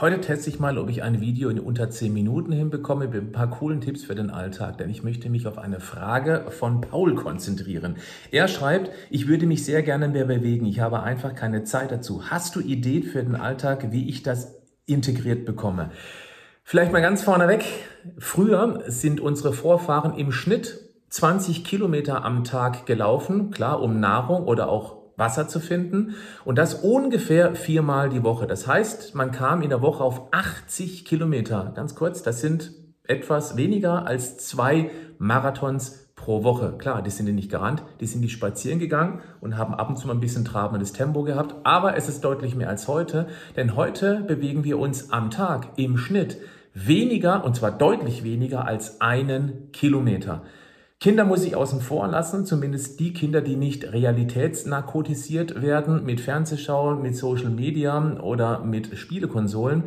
Heute teste ich mal, ob ich ein Video in unter 10 Minuten hinbekomme mit ein paar coolen Tipps für den Alltag, denn ich möchte mich auf eine Frage von Paul konzentrieren. Er schreibt, ich würde mich sehr gerne mehr bewegen, ich habe einfach keine Zeit dazu. Hast du Ideen für den Alltag, wie ich das integriert bekomme? Vielleicht mal ganz vorneweg. Früher sind unsere Vorfahren im Schnitt 20 Kilometer am Tag gelaufen, klar, um Nahrung oder auch Wasser zu finden und das ungefähr viermal die Woche. Das heißt, man kam in der Woche auf 80 Kilometer. Ganz kurz, das sind etwas weniger als zwei Marathons pro Woche. Klar, die sind nicht gerannt, die sind die spazieren gegangen und haben ab und zu mal ein bisschen trabendes Tempo gehabt, aber es ist deutlich mehr als heute, denn heute bewegen wir uns am Tag im Schnitt weniger, und zwar deutlich weniger als einen Kilometer. Kinder muss ich außen vor lassen, zumindest die Kinder, die nicht realitätsnarkotisiert werden mit Fernsehschauen, mit Social Media oder mit Spielekonsolen.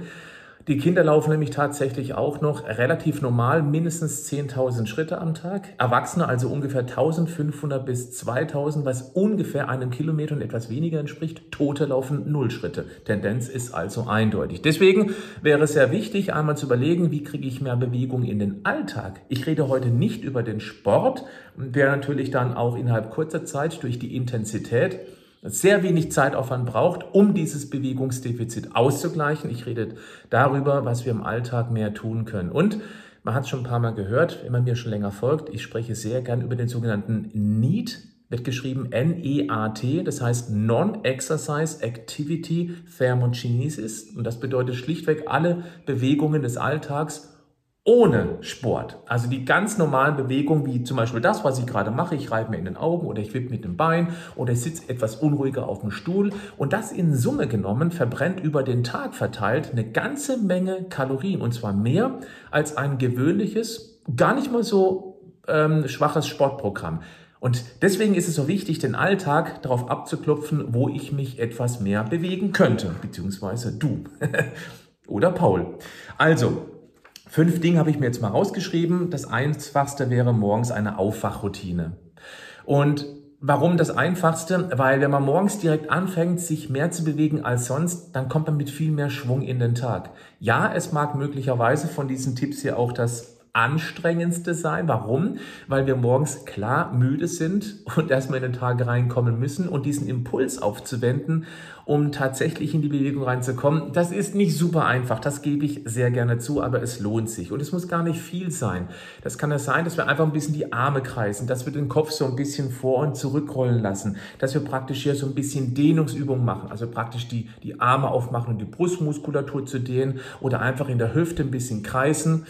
Die Kinder laufen nämlich tatsächlich auch noch relativ normal mindestens 10.000 Schritte am Tag. Erwachsene also ungefähr 1.500 bis 2.000, was ungefähr einem Kilometer und etwas weniger entspricht. Tote laufen null Schritte. Tendenz ist also eindeutig. Deswegen wäre es sehr wichtig, einmal zu überlegen, wie kriege ich mehr Bewegung in den Alltag. Ich rede heute nicht über den Sport, der natürlich dann auch innerhalb kurzer Zeit durch die Intensität sehr wenig Zeitaufwand braucht, um dieses Bewegungsdefizit auszugleichen. Ich rede darüber, was wir im Alltag mehr tun können. Und man hat es schon ein paar Mal gehört, wenn man mir schon länger folgt, ich spreche sehr gern über den sogenannten NEAT, wird geschrieben N-E-A-T, das heißt Non-Exercise Activity Thermogenesis. Und das bedeutet schlichtweg alle Bewegungen des Alltags ohne Sport. Also die ganz normalen Bewegungen, wie zum Beispiel das, was ich gerade mache. Ich reibe mir in den Augen oder ich wippe mit dem Bein oder ich sitze etwas unruhiger auf dem Stuhl. Und das in Summe genommen verbrennt über den Tag verteilt eine ganze Menge Kalorien. Und zwar mehr als ein gewöhnliches, gar nicht mal so ähm, schwaches Sportprogramm. Und deswegen ist es so wichtig, den Alltag darauf abzuklopfen, wo ich mich etwas mehr bewegen könnte, beziehungsweise du oder Paul. Also, Fünf Dinge habe ich mir jetzt mal rausgeschrieben. Das einfachste wäre morgens eine Aufwachroutine. Und Warum das Einfachste? Weil wenn man morgens direkt anfängt, sich mehr zu bewegen als sonst, dann kommt man mit viel mehr Schwung in den Tag. Ja, es mag möglicherweise von diesen Tipps hier auch das anstrengendste sein. Warum? Weil wir morgens klar müde sind und erstmal in den Tag reinkommen müssen und diesen Impuls aufzuwenden, um tatsächlich in die Bewegung reinzukommen. Das ist nicht super einfach, das gebe ich sehr gerne zu, aber es lohnt sich. Und es muss gar nicht viel sein. Das kann es sein, dass wir einfach ein bisschen die Arme kreisen, dass wir den Kopf so ein bisschen vor und zurückrollen lassen, dass wir praktisch hier so ein bisschen Dehnungsübungen machen, also praktisch die, die Arme aufmachen und die Brustmuskulatur zu dehnen oder einfach in der Hüfte ein bisschen kreisen.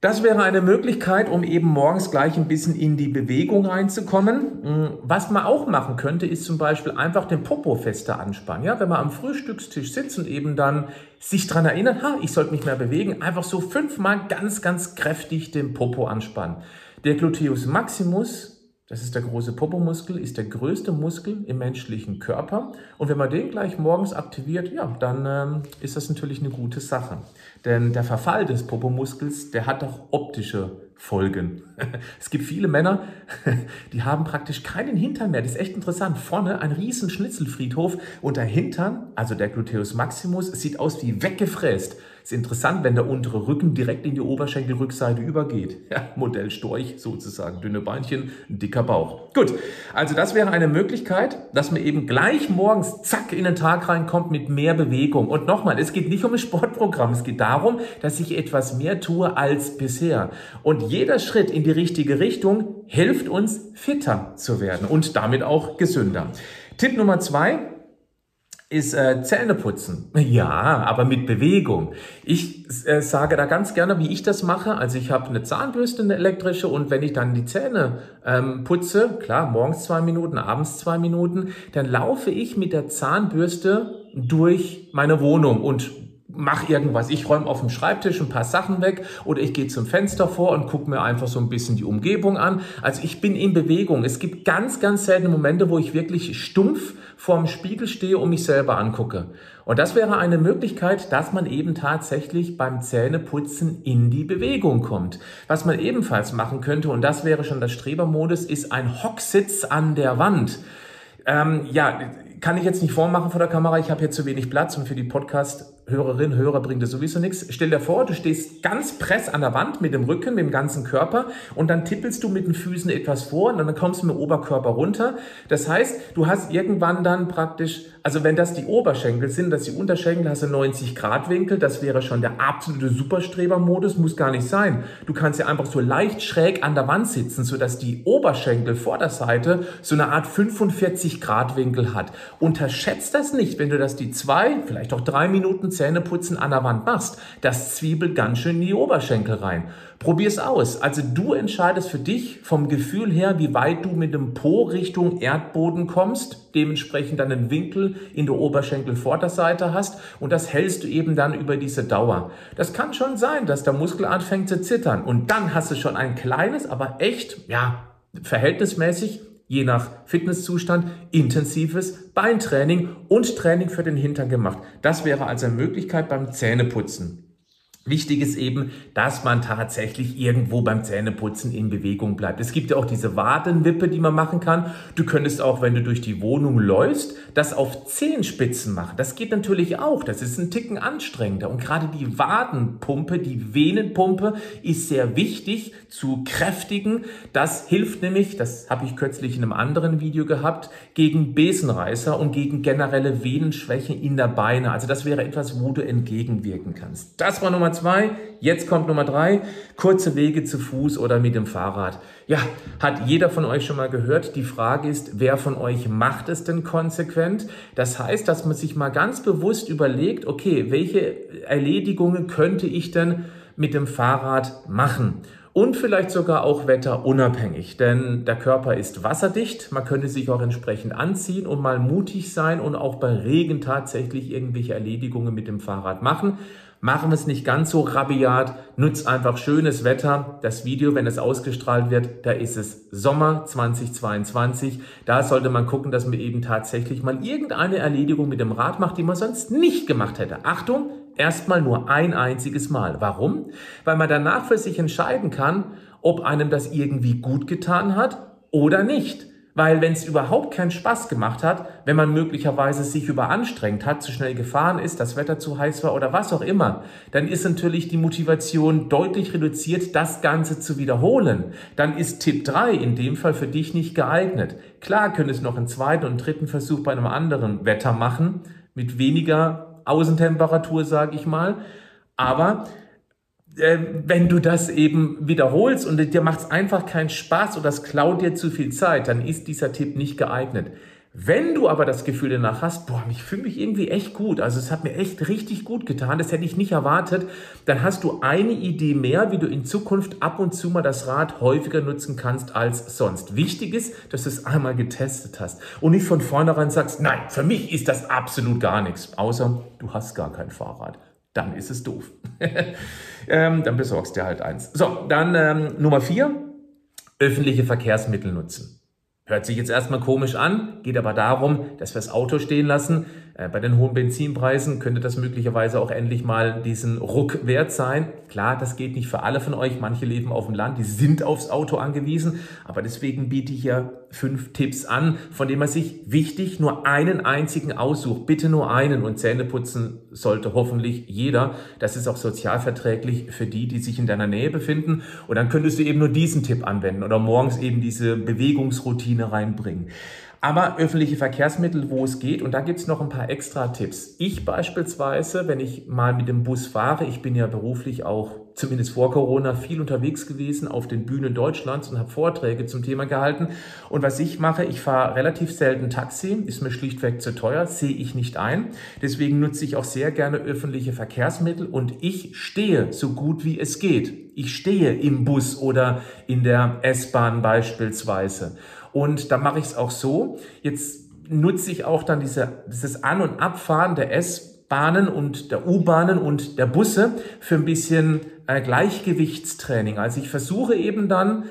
Das wäre eine Möglichkeit, um eben morgens gleich ein bisschen in die Bewegung reinzukommen. Hm, was man auch machen könnte, ist zum Beispiel einfach den Popo fester anspannen. Ja, wenn man am Frühstückstisch sitzt und eben dann sich dran erinnert, ha, ich sollte mich mehr bewegen, einfach so fünfmal ganz, ganz kräftig den Popo anspannen. Der Gluteus Maximus das ist der große Popomuskel, ist der größte Muskel im menschlichen Körper. Und wenn man den gleich morgens aktiviert, ja, dann ähm, ist das natürlich eine gute Sache. Denn der Verfall des Popomuskels, der hat auch optische Folgen. Es gibt viele Männer, die haben praktisch keinen Hintern mehr. Das ist echt interessant. Vorne ein riesen Schnitzelfriedhof und der Hintern, also der Gluteus Maximus, sieht aus wie weggefräst. Ist interessant, wenn der untere Rücken direkt in die Oberschenkelrückseite übergeht. Ja, Modell Storch sozusagen. Dünne Beinchen, ein dicker Bauch. Gut, also das wäre eine Möglichkeit, dass man eben gleich morgens zack in den Tag reinkommt mit mehr Bewegung. Und nochmal, es geht nicht um ein Sportprogramm. Es geht darum, dass ich etwas mehr tue als bisher. Und jeder Schritt in die richtige Richtung hilft uns fitter zu werden und damit auch gesünder. Tipp Nummer zwei, ist äh, Zähne putzen. Ja, aber mit Bewegung. Ich äh, sage da ganz gerne, wie ich das mache. Also ich habe eine Zahnbürste, eine elektrische und wenn ich dann die Zähne ähm, putze, klar, morgens zwei Minuten, abends zwei Minuten, dann laufe ich mit der Zahnbürste durch meine Wohnung und mache irgendwas. Ich räume auf dem Schreibtisch ein paar Sachen weg oder ich gehe zum Fenster vor und gucke mir einfach so ein bisschen die Umgebung an. Also ich bin in Bewegung. Es gibt ganz, ganz seltene Momente, wo ich wirklich stumpf vorm Spiegel stehe und mich selber angucke. Und das wäre eine Möglichkeit, dass man eben tatsächlich beim Zähneputzen in die Bewegung kommt. Was man ebenfalls machen könnte, und das wäre schon das Strebermodus, ist ein Hocksitz an der Wand. Ähm, ja, kann ich jetzt nicht vormachen vor der Kamera. Ich habe hier zu wenig Platz und für die Podcast Hörerin, Hörer bringt es sowieso nichts. Stell dir vor, du stehst ganz press an der Wand mit dem Rücken, mit dem ganzen Körper und dann tippelst du mit den Füßen etwas vor und dann kommst du mit dem Oberkörper runter. Das heißt, du hast irgendwann dann praktisch, also wenn das die Oberschenkel sind, dass die Unterschenkel hast du 90 Grad Winkel, das wäre schon der absolute Superstrebermodus, muss gar nicht sein. Du kannst ja einfach so leicht schräg an der Wand sitzen, sodass die Oberschenkel vor der Seite so eine Art 45 Grad Winkel hat. Unterschätzt das nicht, wenn du das die zwei, vielleicht auch drei Minuten Zähneputzen an der Wand machst, das zwiebelt ganz schön in die Oberschenkel rein. Probier's aus. Also du entscheidest für dich vom Gefühl her, wie weit du mit dem Po Richtung Erdboden kommst, dementsprechend dann einen Winkel in der Oberschenkelvorderseite hast und das hältst du eben dann über diese Dauer. Das kann schon sein, dass der Muskel anfängt zu zittern und dann hast du schon ein kleines, aber echt, ja, verhältnismäßig je nach Fitnesszustand intensives Beintraining und Training für den Hintern gemacht. Das wäre also eine Möglichkeit beim Zähneputzen. Wichtig ist eben, dass man tatsächlich irgendwo beim Zähneputzen in Bewegung bleibt. Es gibt ja auch diese Wadenwippe, die man machen kann. Du könntest auch, wenn du durch die Wohnung läufst, das auf Zehenspitzen machen. Das geht natürlich auch. Das ist ein Ticken anstrengender. Und gerade die Wadenpumpe, die Venenpumpe ist sehr wichtig zu kräftigen. Das hilft nämlich, das habe ich kürzlich in einem anderen Video gehabt, gegen Besenreißer und gegen generelle Venenschwäche in der Beine. Also das wäre etwas, wo du entgegenwirken kannst. Das war Nummer Nummer zwei. Jetzt kommt Nummer drei. Kurze Wege zu Fuß oder mit dem Fahrrad. Ja, hat jeder von euch schon mal gehört. Die Frage ist, wer von euch macht es denn konsequent? Das heißt, dass man sich mal ganz bewusst überlegt, okay, welche Erledigungen könnte ich denn mit dem Fahrrad machen? und vielleicht sogar auch wetterunabhängig, denn der Körper ist wasserdicht, man könnte sich auch entsprechend anziehen und mal mutig sein und auch bei Regen tatsächlich irgendwelche Erledigungen mit dem Fahrrad machen. Machen wir es nicht ganz so rabiat, nutzt einfach schönes Wetter. Das Video, wenn es ausgestrahlt wird, da ist es Sommer 2022. Da sollte man gucken, dass man eben tatsächlich mal irgendeine Erledigung mit dem Rad macht, die man sonst nicht gemacht hätte. Achtung, erstmal nur ein einziges Mal. Warum? Weil man danach für sich entscheiden kann, ob einem das irgendwie gut getan hat oder nicht. Weil wenn es überhaupt keinen Spaß gemacht hat, wenn man möglicherweise sich überanstrengt hat, zu schnell gefahren ist, das Wetter zu heiß war oder was auch immer, dann ist natürlich die Motivation deutlich reduziert, das Ganze zu wiederholen. Dann ist Tipp 3 in dem Fall für dich nicht geeignet. Klar könntest noch einen zweiten und dritten Versuch bei einem anderen Wetter machen, mit weniger Außentemperatur, sage ich mal. Aber wenn du das eben wiederholst und dir macht es einfach keinen Spaß oder es klaut dir zu viel Zeit, dann ist dieser Tipp nicht geeignet. Wenn du aber das Gefühl danach hast, boah, ich fühle mich irgendwie echt gut, also es hat mir echt richtig gut getan, das hätte ich nicht erwartet, dann hast du eine Idee mehr, wie du in Zukunft ab und zu mal das Rad häufiger nutzen kannst als sonst. Wichtig ist, dass du es einmal getestet hast und nicht von vornherein sagst, nein, für mich ist das absolut gar nichts, außer du hast gar kein Fahrrad dann ist es doof. ähm, dann besorgst du halt eins. So, dann ähm, Nummer vier, öffentliche Verkehrsmittel nutzen. Hört sich jetzt erstmal komisch an, geht aber darum, dass wir das Auto stehen lassen. Äh, bei den hohen Benzinpreisen könnte das möglicherweise auch endlich mal diesen Ruck wert sein. Klar, das geht nicht für alle von euch. Manche leben auf dem Land, die sind aufs Auto angewiesen. Aber deswegen biete ich hier fünf Tipps an, von denen man sich wichtig nur einen einzigen aussucht. Bitte nur einen. Und Zähne putzen sollte hoffentlich jeder. Das ist auch sozialverträglich für die, die sich in deiner Nähe befinden. Und dann könntest du eben nur diesen Tipp anwenden oder morgens eben diese Bewegungsroutine reinbringen aber öffentliche Verkehrsmittel, wo es geht. Und da gibt's noch ein paar extra Tipps. Ich beispielsweise, wenn ich mal mit dem Bus fahre, ich bin ja beruflich auch zumindest vor Corona viel unterwegs gewesen auf den Bühnen Deutschlands und habe Vorträge zum Thema gehalten. Und was ich mache, ich fahre relativ selten Taxi, ist mir schlichtweg zu teuer, sehe ich nicht ein. Deswegen nutze ich auch sehr gerne öffentliche Verkehrsmittel und ich stehe so gut wie es geht. Ich stehe im Bus oder in der S-Bahn beispielsweise. Und da mache ich es auch so. Jetzt nutze ich auch dann diese, dieses An- und Abfahren der S Bahnen und der U-Bahnen und der Busse für ein bisschen äh, Gleichgewichtstraining. Also ich versuche eben dann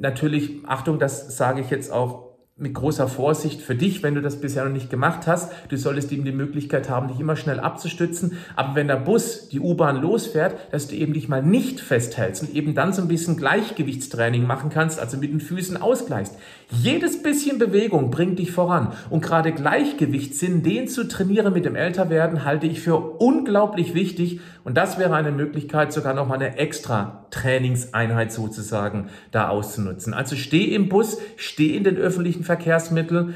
natürlich, Achtung, das sage ich jetzt auch mit großer Vorsicht für dich, wenn du das bisher noch nicht gemacht hast. Du solltest eben die Möglichkeit haben, dich immer schnell abzustützen. Aber wenn der Bus, die U-Bahn losfährt, dass du eben dich mal nicht festhältst und eben dann so ein bisschen Gleichgewichtstraining machen kannst, also mit den Füßen ausgleichst. Jedes bisschen Bewegung bringt dich voran. Und gerade Gleichgewichtssinn, den zu trainieren mit dem Älterwerden, halte ich für unglaublich wichtig. Und das wäre eine Möglichkeit, sogar noch mal eine extra Trainingseinheit sozusagen da auszunutzen. Also steh im Bus, steh in den öffentlichen Verkehrsmitteln.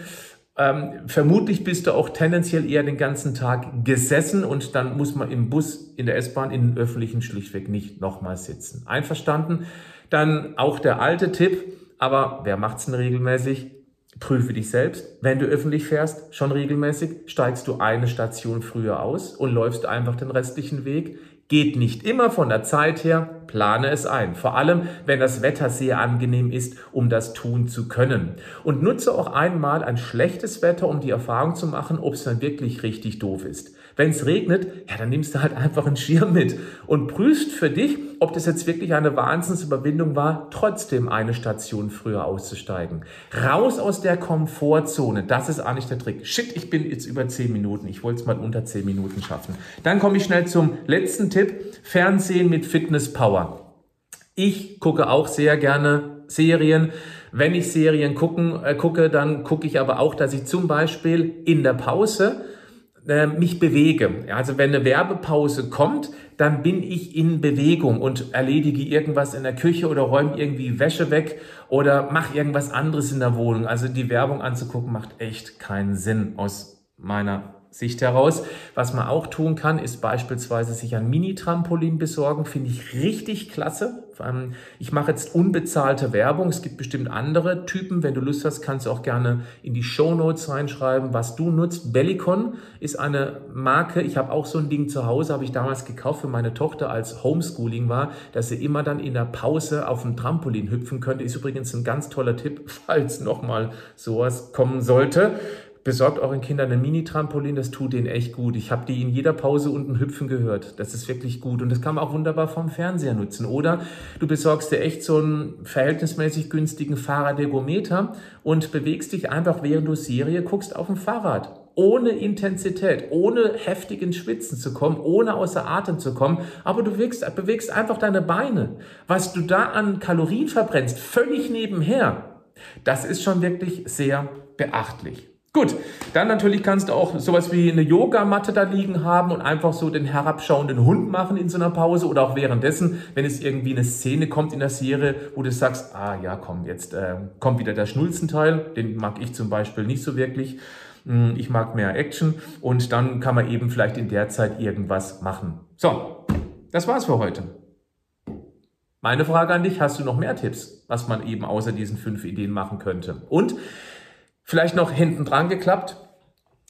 Ähm, vermutlich bist du auch tendenziell eher den ganzen Tag gesessen und dann muss man im Bus, in der S-Bahn, in den öffentlichen schlichtweg nicht nochmal sitzen. Einverstanden? Dann auch der alte Tipp, aber wer macht's denn regelmäßig? Prüfe dich selbst. Wenn du öffentlich fährst, schon regelmäßig, steigst du eine Station früher aus und läufst einfach den restlichen Weg. Geht nicht immer von der Zeit her, plane es ein. Vor allem, wenn das Wetter sehr angenehm ist, um das tun zu können. Und nutze auch einmal ein schlechtes Wetter, um die Erfahrung zu machen, ob es dann wirklich richtig doof ist. Wenn es regnet, ja, dann nimmst du halt einfach einen Schirm mit und prüfst für dich, ob das jetzt wirklich eine Wahnsinnsüberwindung war, trotzdem eine Station früher auszusteigen. Raus aus der Komfortzone, das ist eigentlich der Trick. Shit, ich bin jetzt über 10 Minuten. Ich wollte es mal unter 10 Minuten schaffen. Dann komme ich schnell zum letzten Tipp. Fernsehen mit Fitness Power. Ich gucke auch sehr gerne Serien. Wenn ich Serien gucken, äh, gucke, dann gucke ich aber auch, dass ich zum Beispiel in der Pause äh, mich bewege. Also wenn eine Werbepause kommt, dann bin ich in Bewegung und erledige irgendwas in der Küche oder räume irgendwie Wäsche weg oder mache irgendwas anderes in der Wohnung. Also die Werbung anzugucken macht echt keinen Sinn aus meiner Sicht heraus. Was man auch tun kann, ist beispielsweise sich ein Mini-Trampolin besorgen. Finde ich richtig klasse. Ich mache jetzt unbezahlte Werbung. Es gibt bestimmt andere Typen. Wenn du Lust hast, kannst du auch gerne in die Show Notes reinschreiben, was du nutzt. Bellicon ist eine Marke. Ich habe auch so ein Ding zu Hause, habe ich damals gekauft für meine Tochter, als Homeschooling war, dass sie immer dann in der Pause auf dem Trampolin hüpfen könnte. Ist übrigens ein ganz toller Tipp, falls nochmal sowas kommen sollte besorgt euren Kindern ein Mini-Trampolin, das tut denen echt gut. Ich habe die in jeder Pause unten hüpfen gehört. Das ist wirklich gut und das kann man auch wunderbar vom Fernseher nutzen. Oder du besorgst dir echt so einen verhältnismäßig günstigen Fahrradergometer und bewegst dich einfach, während du Serie guckst, auf dem Fahrrad ohne Intensität, ohne heftig ins Schwitzen zu kommen, ohne außer Atem zu kommen, aber du bewegst, bewegst einfach deine Beine. Was du da an Kalorien verbrennst, völlig nebenher, das ist schon wirklich sehr beachtlich. Gut, dann natürlich kannst du auch sowas wie eine Yogamatte da liegen haben und einfach so den herabschauenden Hund machen in so einer Pause oder auch währenddessen, wenn es irgendwie eine Szene kommt in der Serie, wo du sagst, ah ja, komm, jetzt äh, kommt wieder der Schnulzenteil, den mag ich zum Beispiel nicht so wirklich. Hm, ich mag mehr Action und dann kann man eben vielleicht in der Zeit irgendwas machen. So, das war's für heute. Meine Frage an dich, hast du noch mehr Tipps, was man eben außer diesen fünf Ideen machen könnte? Und Vielleicht noch hinten dran geklappt.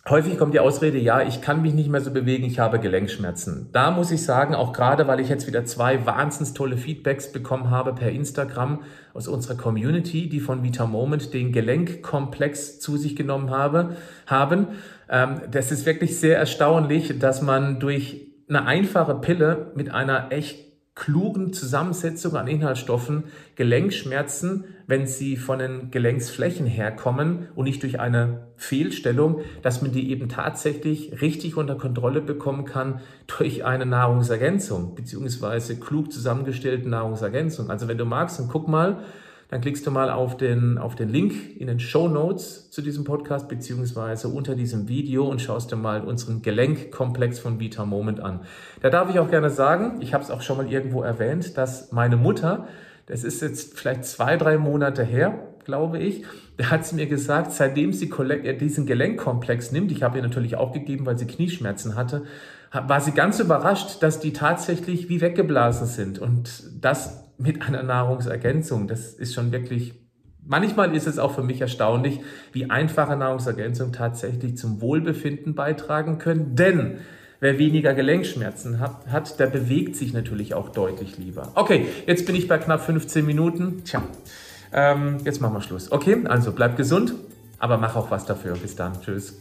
Häufig kommt die Ausrede, ja, ich kann mich nicht mehr so bewegen, ich habe Gelenkschmerzen. Da muss ich sagen, auch gerade weil ich jetzt wieder zwei wahnsinns tolle Feedbacks bekommen habe per Instagram aus unserer Community, die von Vita Moment den Gelenkkomplex zu sich genommen habe, haben. Ähm, das ist wirklich sehr erstaunlich, dass man durch eine einfache Pille mit einer echt klugen Zusammensetzung an Inhaltsstoffen Gelenkschmerzen, wenn sie von den Gelenksflächen herkommen und nicht durch eine Fehlstellung, dass man die eben tatsächlich richtig unter Kontrolle bekommen kann durch eine Nahrungsergänzung, beziehungsweise klug zusammengestellte Nahrungsergänzung. Also wenn du magst, dann guck mal, dann klickst du mal auf den, auf den Link in den Show Notes zu diesem Podcast beziehungsweise unter diesem Video und schaust dir mal unseren Gelenkkomplex von Vita Moment an. Da darf ich auch gerne sagen, ich habe es auch schon mal irgendwo erwähnt, dass meine Mutter, das ist jetzt vielleicht zwei, drei Monate her, glaube ich, da hat sie mir gesagt, seitdem sie äh, diesen Gelenkkomplex nimmt, ich habe ihr natürlich auch gegeben, weil sie Knieschmerzen hatte, war sie ganz überrascht, dass die tatsächlich wie weggeblasen sind. Und das mit einer Nahrungsergänzung. Das ist schon wirklich, manchmal ist es auch für mich erstaunlich, wie einfache Nahrungsergänzungen tatsächlich zum Wohlbefinden beitragen können. Denn wer weniger Gelenkschmerzen hat, hat, der bewegt sich natürlich auch deutlich lieber. Okay, jetzt bin ich bei knapp 15 Minuten. Tja, ähm, jetzt machen wir Schluss. Okay, also bleib gesund, aber mach auch was dafür. Bis dann. Tschüss.